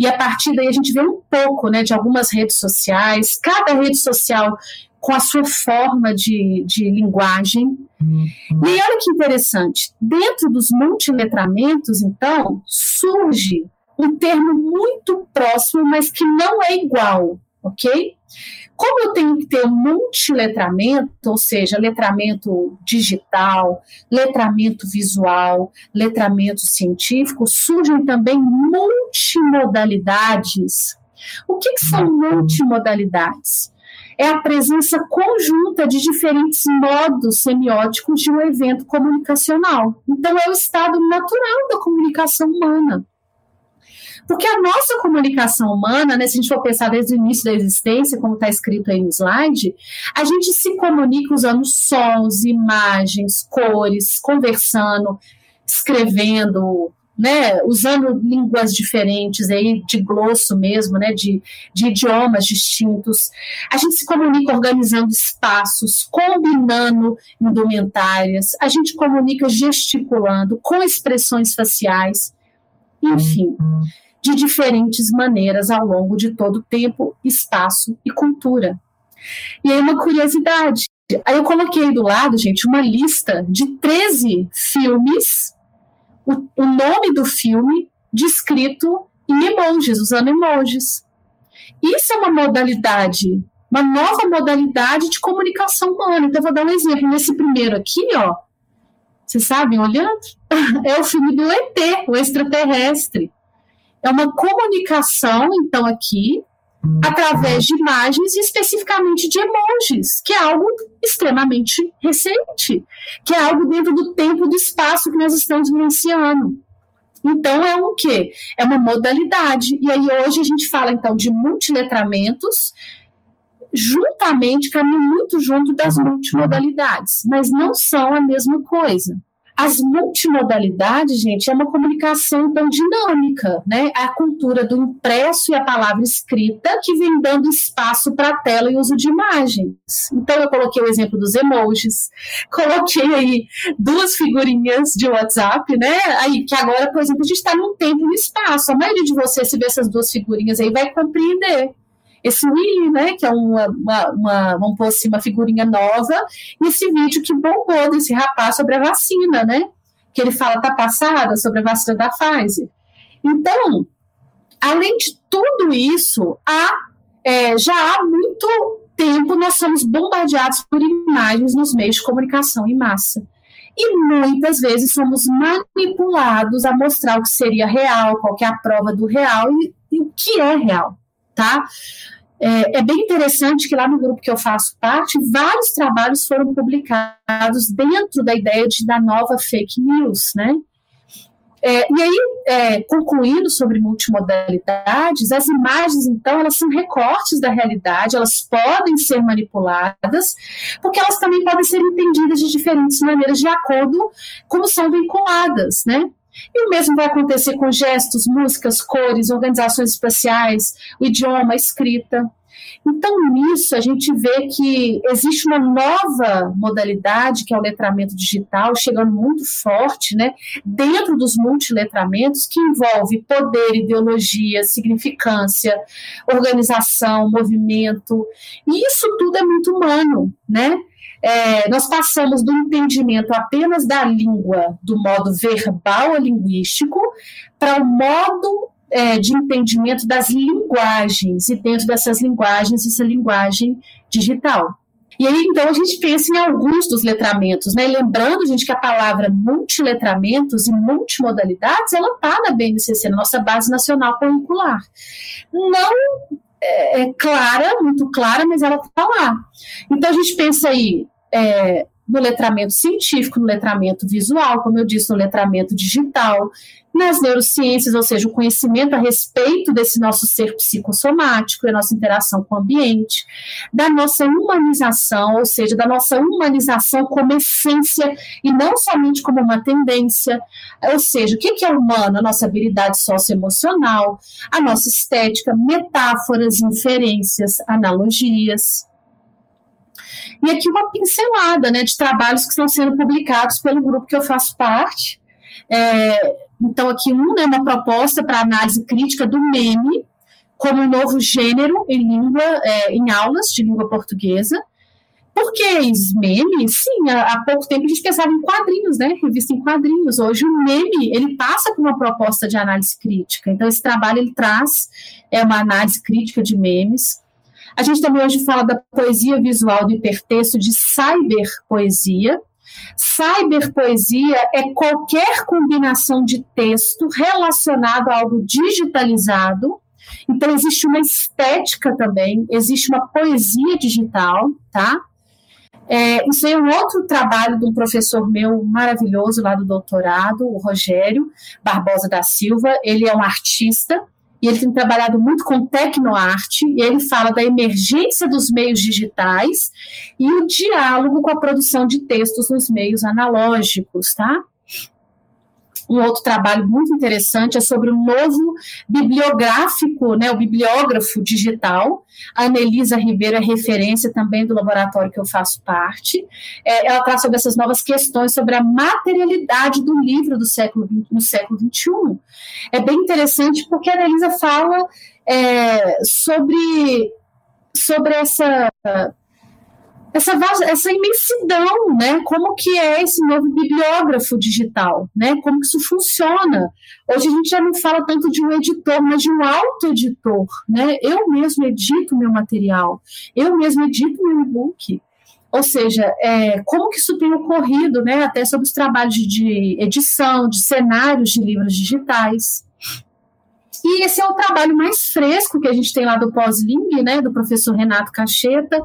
E a partir daí a gente vê um pouco né, de algumas redes sociais, cada rede social com a sua forma de, de linguagem. Uhum. E olha que interessante, dentro dos multiletramentos, então, surge um termo muito próximo, mas que não é igual, ok? Como eu tenho que ter multiletramento, ou seja, letramento digital, letramento visual, letramento científico, surgem também multimodalidades. O que, que são multimodalidades? é a presença conjunta de diferentes modos semióticos de um evento comunicacional. Então, é o estado natural da comunicação humana. Porque a nossa comunicação humana, né, se a gente for pensar desde o início da existência, como está escrito aí no slide, a gente se comunica usando sons, imagens, cores, conversando, escrevendo, né, usando línguas diferentes aí de glosso mesmo, né, de, de idiomas distintos. A gente se comunica organizando espaços, combinando indumentárias, a gente comunica gesticulando, com expressões faciais, enfim, de diferentes maneiras ao longo de todo o tempo, espaço e cultura. E aí uma curiosidade, aí eu coloquei do lado, gente, uma lista de 13 filmes o, o nome do filme descrito em emojis, usando emojis. Isso é uma modalidade, uma nova modalidade de comunicação humana. Então, vou dar um exemplo. Nesse primeiro aqui, ó, vocês sabem, olhando? [LAUGHS] É o filme do ET, o extraterrestre. É uma comunicação, então, aqui, através de imagens e especificamente de emojis, que é algo extremamente recente, que é algo dentro do tempo e do espaço que nós estamos vivenciando. Então é o quê? É uma modalidade. E aí hoje a gente fala então de multiletramentos, juntamente, caminham muito junto das multimodalidades, mas não são a mesma coisa. As multimodalidades, gente, é uma comunicação tão dinâmica, né? A cultura do impresso e a palavra escrita que vem dando espaço para a tela e uso de imagens. Então, eu coloquei o exemplo dos emojis, [LAUGHS] coloquei aí duas figurinhas de WhatsApp, né? Aí, que agora, por exemplo, a gente está num tempo e no espaço. A maioria de vocês, se ver essas duas figurinhas aí, vai compreender esse Willy, né, que é uma, uma, uma, vamos pôr assim, uma figurinha nova, e esse vídeo que bombou desse rapaz sobre a vacina, né, que ele fala tá passada sobre a vacina da Pfizer. Então, além de tudo isso, há, é, já há muito tempo nós somos bombardeados por imagens nos meios de comunicação em massa. E muitas vezes somos manipulados a mostrar o que seria real, qual é a prova do real e, e o que é real tá? É, é, bem interessante que lá no grupo que eu faço parte, vários trabalhos foram publicados dentro da ideia de, da nova fake news, né? É, e aí, é, concluindo sobre multimodalidades, as imagens, então, elas são recortes da realidade, elas podem ser manipuladas, porque elas também podem ser entendidas de diferentes maneiras, de acordo como são vinculadas, né? E o mesmo vai acontecer com gestos, músicas, cores, organizações espaciais, o idioma, a escrita. Então, nisso, a gente vê que existe uma nova modalidade, que é o letramento digital, chegando muito forte, né, dentro dos multiletramentos, que envolve poder, ideologia, significância, organização, movimento. E isso tudo é muito humano, né? é, nós passamos do entendimento apenas da língua, do modo verbal ou linguístico, para o modo é, de entendimento das linguagens, e dentro dessas linguagens, essa linguagem digital. E aí, então, a gente pensa em alguns dos letramentos, né? Lembrando, gente, que a palavra multiletramentos e multimodalidades, ela está na BNCC, na nossa Base Nacional Curricular. Não é, é clara, muito clara, mas ela está lá. Então, a gente pensa aí é, no letramento científico, no letramento visual, como eu disse, no letramento digital, nas neurociências, ou seja, o conhecimento a respeito desse nosso ser psicossomático e a nossa interação com o ambiente, da nossa humanização, ou seja, da nossa humanização como essência e não somente como uma tendência, ou seja, o que é humano? A nossa habilidade socioemocional, a nossa estética, metáforas, inferências, analogias. E aqui uma pincelada né, de trabalhos que estão sendo publicados pelo grupo que eu faço parte. É, então, aqui um né, uma proposta para análise crítica do meme como um novo gênero em língua, é, em aulas de língua portuguesa. Por que meme? Sim, há, há, pouco tempo a gente pensava em quadrinhos, né? Revista em quadrinhos. Hoje o meme, ele passa por uma proposta de análise crítica. Então esse trabalho ele traz é uma análise crítica de memes. A gente também hoje fala da poesia visual do hipertexto, de cyberpoesia. Cyberpoesia é qualquer combinação de texto relacionado a algo digitalizado. Então, existe uma estética também, existe uma poesia digital, tá? É, isso é um outro trabalho de um professor meu maravilhoso lá do doutorado, o Rogério Barbosa da Silva. Ele é um artista e ele tem trabalhado muito com tecnoarte, e ele fala da emergência dos meios digitais e o diálogo com a produção de textos nos meios analógicos, tá? Um outro trabalho muito interessante é sobre o novo bibliográfico, né, o bibliógrafo digital. A Anelisa Ribeiro é referência também do laboratório que eu faço parte. É, ela traz sobre essas novas questões sobre a materialidade do livro do século no século XXI. É bem interessante porque a Anelisa fala é, sobre, sobre essa essa, essa imensidão, né? Como que é esse novo bibliógrafo digital, né? Como que isso funciona? Hoje a gente já não fala tanto de um editor, mas de um auto-editor, né? Eu mesmo edito meu material, eu mesmo edito meu e-book. Ou seja, é, como que isso tem ocorrido, né? Até sobre os trabalhos de edição, de cenários de livros digitais. E esse é o trabalho mais fresco que a gente tem lá do Pós-Ling, né? Do professor Renato Cacheta,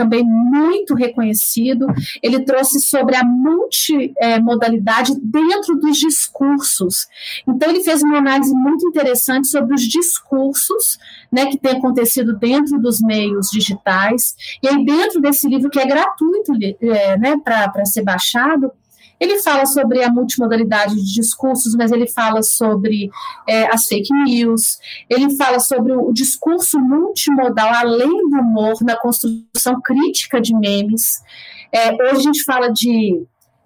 também muito reconhecido. Ele trouxe sobre a multimodalidade dentro dos discursos. Então, ele fez uma análise muito interessante sobre os discursos né, que tem acontecido dentro dos meios digitais. E aí, dentro desse livro, que é gratuito é, né, para ser baixado, ele fala sobre a multimodalidade de discursos, mas ele fala sobre é, as fake news, ele fala sobre o discurso multimodal, além do humor, na construção crítica de memes. É, hoje a gente fala de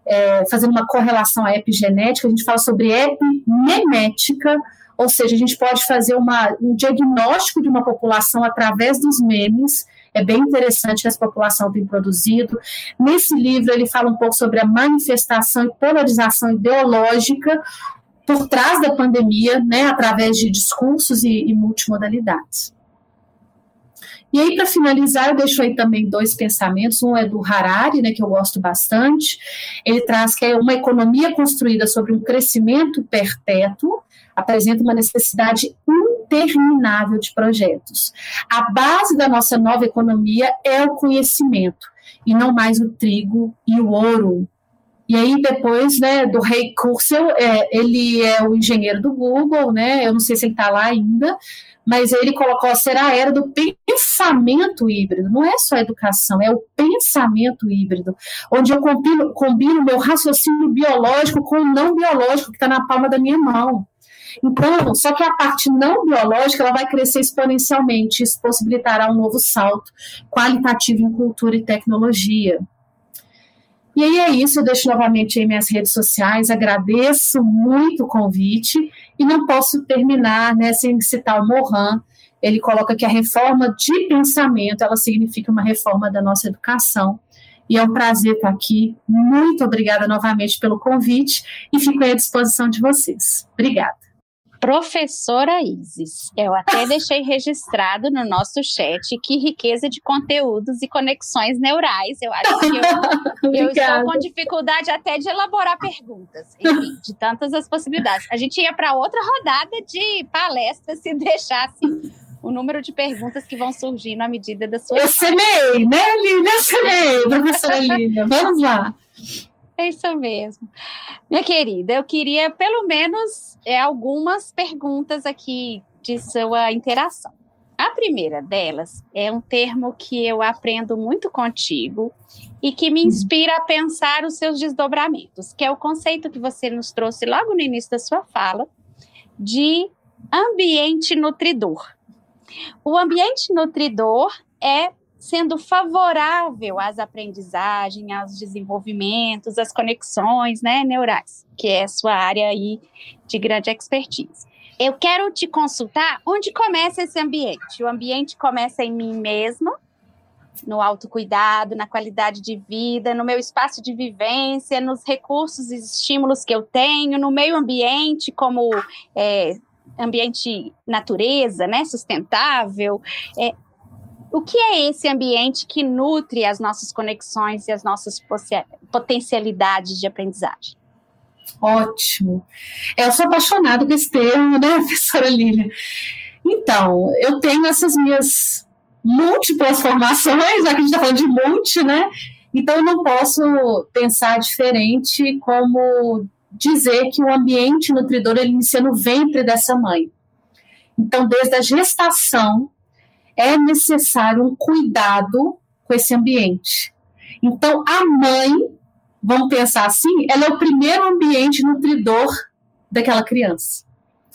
é, fazendo uma correlação à epigenética, a gente fala sobre epimemética, ou seja, a gente pode fazer uma, um diagnóstico de uma população através dos memes, é bem interessante que essa população tem produzido. Nesse livro, ele fala um pouco sobre a manifestação e polarização ideológica por trás da pandemia, né, através de discursos e, e multimodalidades. E aí, para finalizar, eu deixo aí também dois pensamentos. Um é do Harari, né, que eu gosto bastante. Ele traz que é uma economia construída sobre um crescimento perpétuo, apresenta uma necessidade interminável de projetos. A base da nossa nova economia é o conhecimento, e não mais o trigo e o ouro. E aí, depois né, do Ray Kurzweil, é, ele é o engenheiro do Google, né? Eu não sei se ele está lá ainda, mas ele colocou será a era do pensamento híbrido. Não é só educação, é o pensamento híbrido, onde eu combino, combino meu raciocínio biológico com o não biológico que está na palma da minha mão. Então, só que a parte não biológica ela vai crescer exponencialmente, isso possibilitará um novo salto qualitativo em cultura e tecnologia. E aí é isso, eu deixo novamente aí minhas redes sociais, agradeço muito o convite e não posso terminar né, sem citar o Mohan. Ele coloca que a reforma de pensamento ela significa uma reforma da nossa educação. E é um prazer estar aqui. Muito obrigada novamente pelo convite e fico à disposição de vocês. Obrigada. Professora Isis, eu até [LAUGHS] deixei registrado no nosso chat que riqueza de conteúdos e conexões neurais. Eu acho que eu, [LAUGHS] eu estou com dificuldade até de elaborar perguntas, enfim, de tantas as possibilidades. A gente ia para outra rodada de palestras se deixasse o número de perguntas que vão surgindo à medida da sua. Eu semei, né, Lília? Eu semei, professora Lília. Vamos lá. É isso mesmo. Minha querida, eu queria pelo menos é, algumas perguntas aqui de sua interação. A primeira delas é um termo que eu aprendo muito contigo e que me inspira a pensar os seus desdobramentos, que é o conceito que você nos trouxe logo no início da sua fala de ambiente nutridor. O ambiente nutridor é sendo favorável às aprendizagens, aos desenvolvimentos, às conexões né, neurais, que é a sua área aí de grande expertise. Eu quero te consultar onde começa esse ambiente. O ambiente começa em mim mesma, no autocuidado, na qualidade de vida, no meu espaço de vivência, nos recursos e estímulos que eu tenho, no meio ambiente, como é, ambiente natureza, né, sustentável. É, o que é esse ambiente que nutre as nossas conexões e as nossas potencialidades de aprendizagem? Ótimo. Eu sou apaixonada com esse termo, né, [LAUGHS] professora Lília? Então, eu tenho essas minhas múltiplas formações, já a gente está falando de multi, né? Então, eu não posso pensar diferente como dizer que o ambiente nutridor ele inicia no ventre dessa mãe. Então, desde a gestação, é necessário um cuidado com esse ambiente. Então, a mãe, vamos pensar assim, ela é o primeiro ambiente nutridor daquela criança.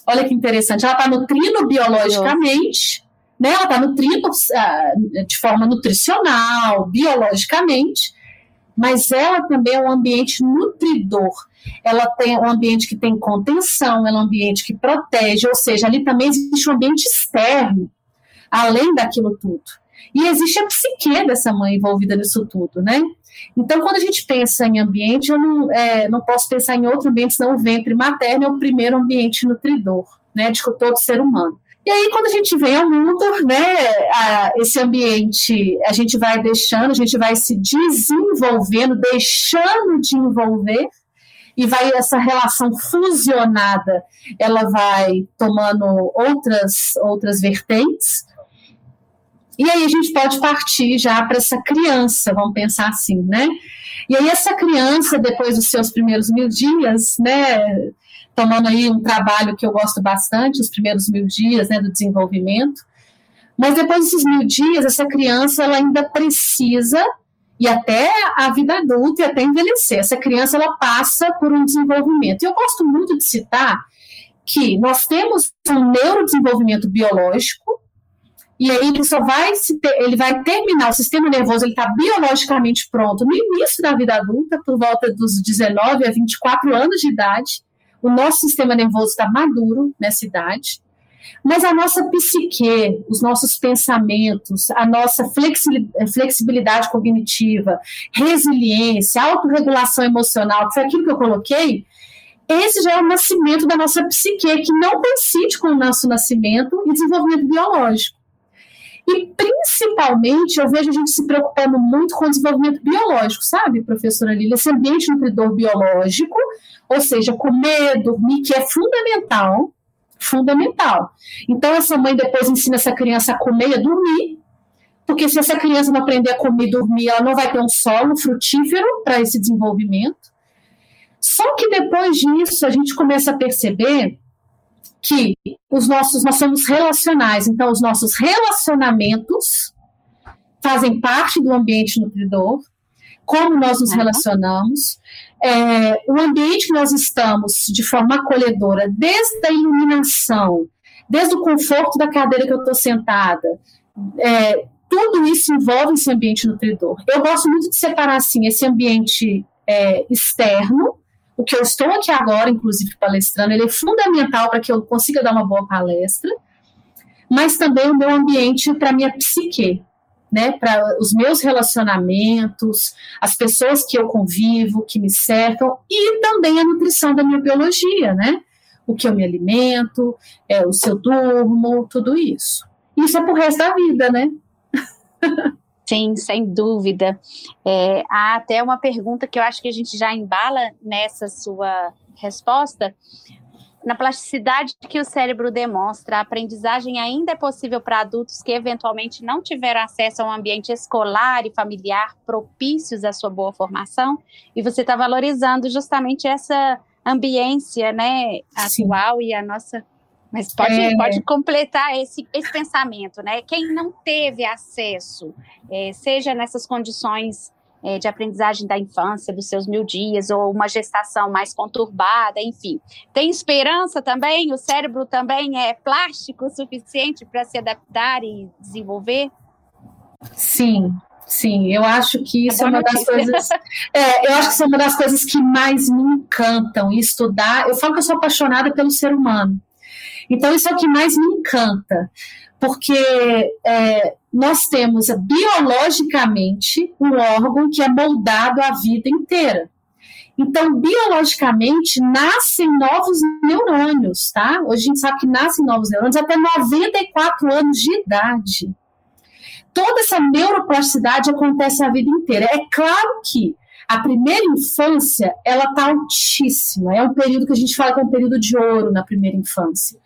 Olha que interessante, ela está nutrindo biologicamente, né? ela está nutrindo uh, de forma nutricional, biologicamente, mas ela também é um ambiente nutridor. Ela tem um ambiente que tem contenção, ela é um ambiente que protege, ou seja, ali também existe um ambiente externo além daquilo tudo. E existe a psique dessa mãe envolvida nisso tudo, né? Então, quando a gente pensa em ambiente, eu não, é, não posso pensar em outro ambiente senão o ventre materno é o primeiro ambiente nutridor, né, de todo ser humano. E aí, quando a gente vem ao mundo, né, a, esse ambiente, a gente vai deixando, a gente vai se desenvolvendo, deixando de envolver, e vai essa relação fusionada, ela vai tomando outras outras vertentes, e aí a gente pode partir já para essa criança, vamos pensar assim, né? E aí essa criança, depois dos seus primeiros mil dias, né, tomando aí um trabalho que eu gosto bastante, os primeiros mil dias, né, do desenvolvimento, mas depois desses mil dias, essa criança ela ainda precisa e até a vida adulta e até envelhecer. Essa criança ela passa por um desenvolvimento. E eu gosto muito de citar que nós temos um neurodesenvolvimento biológico, e aí ele só vai se ter, ele vai terminar o sistema nervoso, ele está biologicamente pronto no início da vida adulta, por volta dos 19 a 24 anos de idade. O nosso sistema nervoso está maduro nessa idade. Mas a nossa psique, os nossos pensamentos, a nossa flexibilidade cognitiva, resiliência, autorregulação emocional, que foi aquilo que eu coloquei, esse já é o nascimento da nossa psique, que não coincide com o nosso nascimento e desenvolvimento biológico. E principalmente eu vejo a gente se preocupando muito com o desenvolvimento biológico, sabe, professora Lília? Esse ambiente nutridor biológico, ou seja, comer, dormir, que é fundamental, fundamental. Então, essa mãe depois ensina essa criança a comer e a dormir, porque se essa criança não aprender a comer e dormir, ela não vai ter um solo frutífero para esse desenvolvimento. Só que depois disso, a gente começa a perceber que os nossos nós somos relacionais, então os nossos relacionamentos fazem parte do ambiente nutridor, como nós nos relacionamos, é, o ambiente que nós estamos de forma acolhedora, desde a iluminação, desde o conforto da cadeira que eu estou sentada, é, tudo isso envolve esse ambiente nutridor. Eu gosto muito de separar assim esse ambiente é, externo o que eu estou aqui agora, inclusive palestrando, ele é fundamental para que eu consiga dar uma boa palestra, mas também o meu ambiente para minha psique, né, para os meus relacionamentos, as pessoas que eu convivo, que me cercam, e também a nutrição da minha biologia, né? O que eu me alimento, é, o se eu durmo, tudo isso. Isso é pro resto da vida, né? [LAUGHS] Sim, sem dúvida. É, há até uma pergunta que eu acho que a gente já embala nessa sua resposta. na plasticidade que o cérebro demonstra, a aprendizagem ainda é possível para adultos que eventualmente não tiveram acesso a um ambiente escolar e familiar propícios à sua boa formação, e você está valorizando justamente essa ambiência, né, atual Sim. e a nossa mas pode, é... pode completar esse, esse pensamento, né? Quem não teve acesso, é, seja nessas condições é, de aprendizagem da infância, dos seus mil dias, ou uma gestação mais conturbada, enfim. Tem esperança também? O cérebro também é plástico o suficiente para se adaptar e desenvolver? Sim, Sim, eu acho que isso é, é uma das coisas. [LAUGHS] É, eu acho que isso é uma das coisas que mais me encantam estudar. Eu falo que eu sou apaixonada pelo ser humano. Então, isso é o que mais me encanta, porque é, nós temos biologicamente um órgão que é moldado a vida inteira. Então, biologicamente, nascem novos neurônios, tá? Hoje a gente sabe que nascem novos neurônios até 94 anos de idade. Toda essa neuroplasticidade acontece a vida inteira. É claro que a primeira infância, ela está altíssima. É um período que a gente fala que é um período de ouro na primeira infância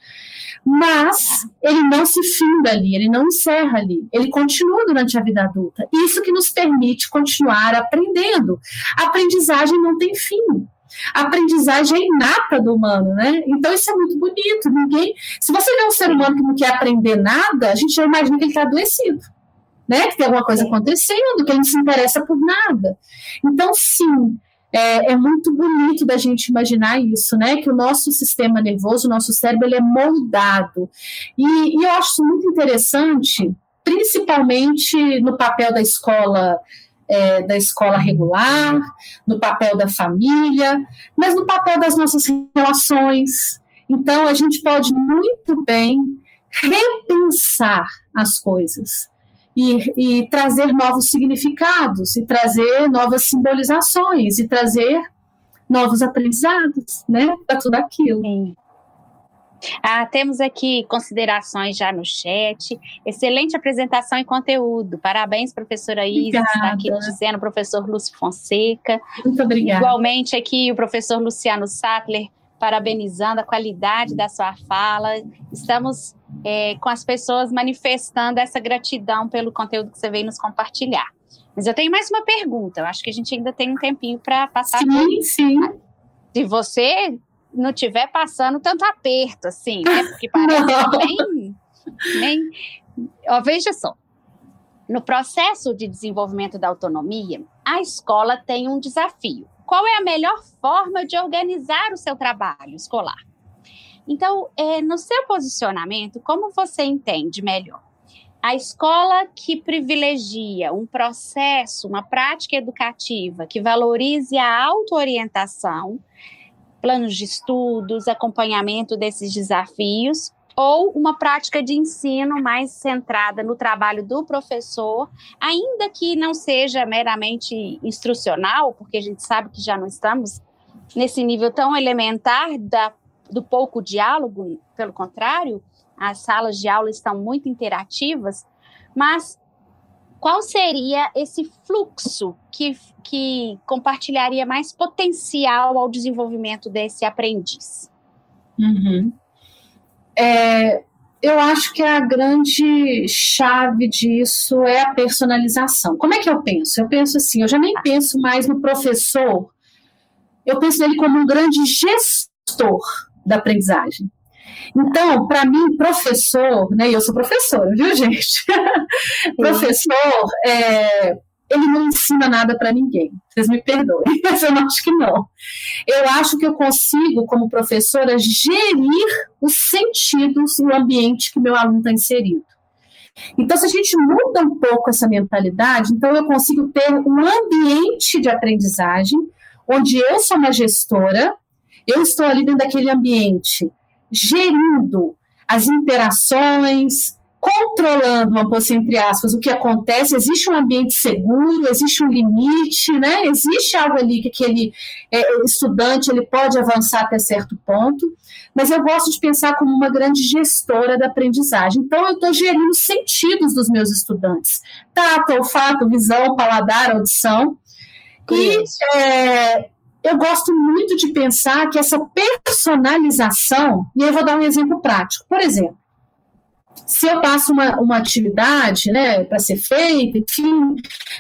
mas ele não se finda ali, ele não encerra ali, ele continua durante a vida adulta. Isso que nos permite continuar aprendendo. A aprendizagem não tem fim. A aprendizagem é inata do humano, né? Então isso é muito bonito. Ninguém, se você vê um ser humano que não quer aprender nada, a gente já imagina que ele está adoecido. Né, que tem alguma coisa acontecendo, que ele não se interessa por nada. Então, sim, é, é, muito bonito da gente imaginar isso, né? Que o nosso sistema nervoso, o nosso cérebro, ele é moldado. E, e eu acho muito interessante, principalmente no papel da escola. É, da escola regular, no papel da família, mas no papel das nossas relações. Então, a gente pode muito bem repensar as coisas e, e trazer novos significados, e trazer novas simbolizações, e trazer novos aprendizados, né, para tudo aquilo. Sim. Ah, temos aqui considerações já no chat. Excelente apresentação e conteúdo. Parabéns, professora Isa, está aqui dizendo, professor Lúcio Fonseca. Muito obrigada. Igualmente aqui o professor Luciano Sattler parabenizando a qualidade da sua fala. Estamos é, com as pessoas manifestando essa gratidão pelo conteúdo que você veio nos compartilhar. Mas eu tenho mais uma pergunta. Eu acho que a gente ainda tem um tempinho para passar. Sim, por... sim. Se você não estiver passando tanto aperto, assim, né? Porque parece nem, nem. Ó, veja só. No processo de desenvolvimento da autonomia, a escola tem um desafio qual é a melhor forma de organizar o seu trabalho escolar. Então, é, no seu posicionamento, como você entende melhor? A escola que privilegia um processo, uma prática educativa que valorize a autoorientação, planos de estudos, acompanhamento desses desafios, ou uma prática de ensino mais centrada no trabalho do professor, ainda que não seja meramente instrucional, porque a gente sabe que já não estamos nesse nível tão elementar da, do pouco diálogo, pelo contrário, as salas de aula estão muito interativas, mas qual seria esse fluxo que, que compartilharia mais potencial ao desenvolvimento desse aprendiz? Uhum é, eu acho que a grande chave disso é a personalização. Como é que eu penso? Eu penso assim, eu já nem penso mais no professor, eu penso nele como um grande gestor da aprendizagem. Então, para mim, professor, né, eu sou professora, viu, gente? [LAUGHS] professor é, ele não ensina nada para ninguém. Vocês me perdoem, [LAUGHS] mas eu acho que não. Eu acho que eu consigo, como professora, gerir os sentidos e o ambiente que meu aluno está inserido. Então, se a gente muda um pouco essa mentalidade, então eu consigo ter um ambiente de aprendizagem onde eu sou uma gestora, eu estou ali dentro daquele ambiente, gerindo as interações, controlando, vamos pôr assim, entre aspas, o que acontece, existe um ambiente seguro, existe um limite, né? existe algo ali que aquele é, estudante ele pode avançar até certo ponto, mas eu gosto de pensar como uma grande gestora da aprendizagem. Então, eu estou gerindo os sentidos dos meus estudantes: tato, olfato, visão, paladar, audição. E é, eu gosto muito de pensar que essa personalização, e eu vou dar um exemplo prático. Por exemplo, se eu passo uma, uma atividade né, para ser feita, enfim,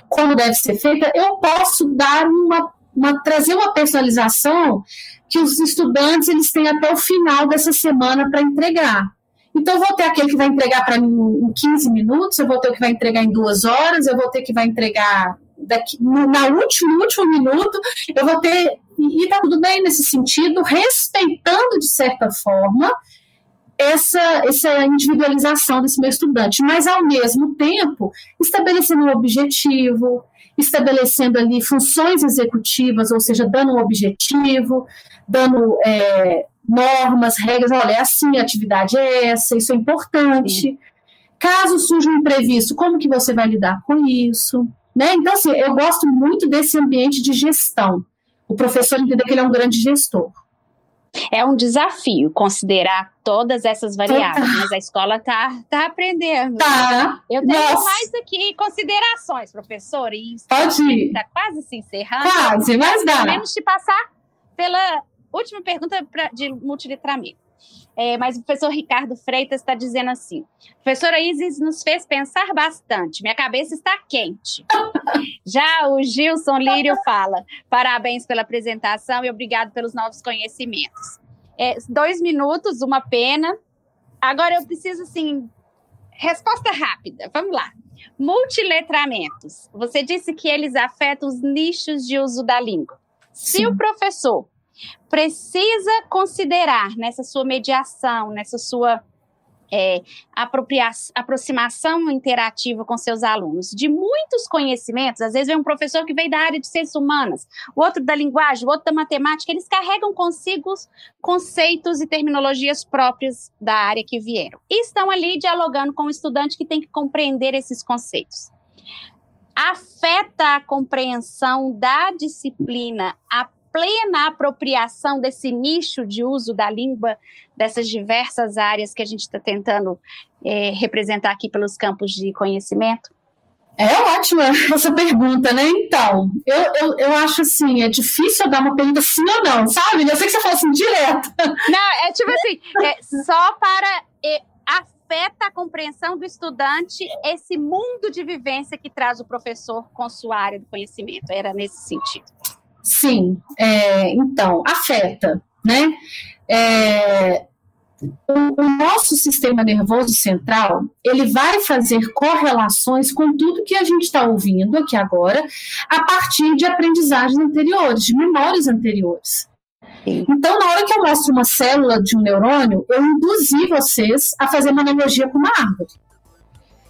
como deve ser feita, eu posso dar uma, uma, trazer uma personalização que os estudantes eles têm até o final dessa semana para entregar. Então, eu vou ter aquele que vai entregar para mim em 15 minutos, eu vou ter o que vai entregar em duas horas, eu vou ter que vai entregar daqui, no, na último, último minuto, eu vou ter. E está tudo bem nesse sentido, respeitando, de certa forma, essa, essa individualização desse meu estudante, mas ao mesmo tempo estabelecendo um objetivo, estabelecendo ali funções executivas, ou seja, dando um objetivo, dando é, normas, regras, olha, é assim, a atividade é essa, isso é importante. Sim. Caso surja um imprevisto, como que você vai lidar com isso? Né? Então, assim, eu gosto muito desse ambiente de gestão. O professor entender que ele é um grande gestor. É um desafio considerar todas essas variáveis, mas a escola está tá aprendendo. Tá. Eu tenho Nossa. mais aqui considerações, professor, e Pode. Está quase se encerrando. Quase, mas dá. Menos te passar pela última pergunta pra, de multilitramento. É, mas o professor Ricardo Freitas está dizendo assim: professora Isis nos fez pensar bastante, minha cabeça está quente. [LAUGHS] Já o Gilson Lírio fala: parabéns pela apresentação e obrigado pelos novos conhecimentos. É, dois minutos, uma pena. Agora eu preciso, assim, resposta rápida. Vamos lá. Multiletramentos. Você disse que eles afetam os nichos de uso da língua. Sim. Se o professor precisa considerar nessa sua mediação, nessa sua é, aproximação interativa com seus alunos, de muitos conhecimentos. Às vezes vem um professor que veio da área de ciências humanas, o outro da linguagem, o outro da matemática, eles carregam consigo conceitos e terminologias próprias da área que vieram. E estão ali dialogando com o estudante que tem que compreender esses conceitos. Afeta a compreensão da disciplina, a plena apropriação desse nicho de uso da língua, dessas diversas áreas que a gente está tentando é, representar aqui pelos campos de conhecimento? É ótima essa pergunta, né? Então, eu, eu, eu acho assim, é difícil dar uma pergunta sim ou não, sabe? Eu sei que você fala assim direto. Não, é tipo assim, é só para. É, afeta a compreensão do estudante esse mundo de vivência que traz o professor com sua área do conhecimento. Era nesse sentido. Sim, é, então, afeta, né? É, o, o, nosso sistema nervoso central, ele vai fazer correlações com tudo que a gente está ouvindo aqui agora, a partir de aprendizagens anteriores, de memórias anteriores. Então, na hora que eu mostro uma célula de um neurônio, eu induzi vocês a fazer uma analogia com uma árvore.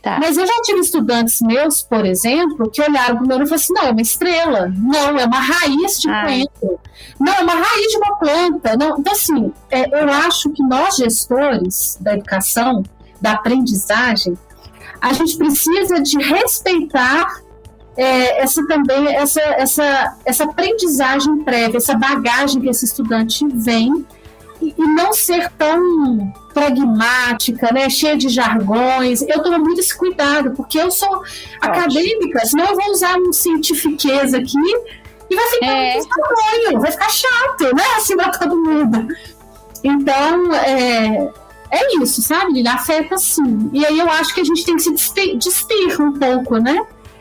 Tá. Mas eu já tive estudantes meus, por exemplo, que olharam para o meu e falaram assim: não, é uma estrela, não, é uma raiz de ah. coentro, não, é uma raiz de uma planta. Não. Então, assim, é, eu acho que nós, gestores da educação, da aprendizagem, a gente precisa de respeitar é, essa também essa, essa, essa aprendizagem prévia, essa bagagem que esse estudante vem e, e não ser tão pragmática, né, cheia de jargões. Eu tomo muito esse cuidado, porque eu sou Ótimo. acadêmica, senão eu vou usar um cientifiqueza aqui e vai ficar é. muito vai ficar chato, né, [LAUGHS] assim pra todo mundo. Então, é, é isso, sabe? Ele afeta sim. E aí eu acho que a gente tem que se despir um pouco, né?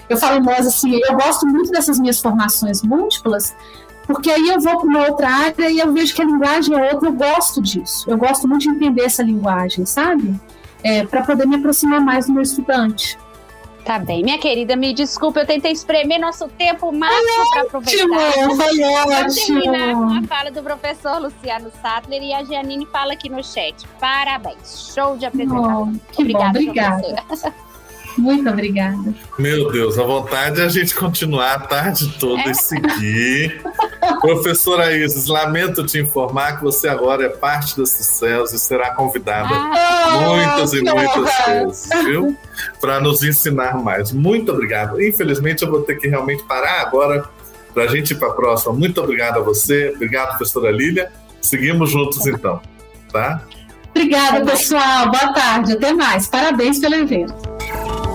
Eu falo nós assim, eu gosto muito dessas minhas formações múltiplas, porque aí eu vou para uma outra área e eu vejo que a linguagem é outra, eu gosto disso. Eu gosto muito de entender essa linguagem, sabe? É, para poder me aproximar mais do meu estudante. Tá bem, minha querida, me desculpe, eu tentei espremer nosso tempo máximo para aproveitar. Foi ótimo. terminar com a fala do professor Luciano Sattler e a Giannine fala aqui no chat. Parabéns, show de apresentação. Oh, Obrigada, bom, obrigada. [LAUGHS] Muito obrigada. Meu Deus, a vontade é a gente continuar a tarde toda e seguir. [LAUGHS] Professora Isis, lamento te informar que você agora é parte do sucesso e será convidada ah, muitas e muitas vezes, viu? Para nos ensinar mais. Muito obrigado. Infelizmente, eu vou ter que realmente parar agora para a gente ir para a próxima. Muito obrigado a você. Obrigado, professora Lília. Seguimos juntos então, tá? Obrigada, pessoal. Boa tarde. Até mais. Parabéns pelo evento. Bye.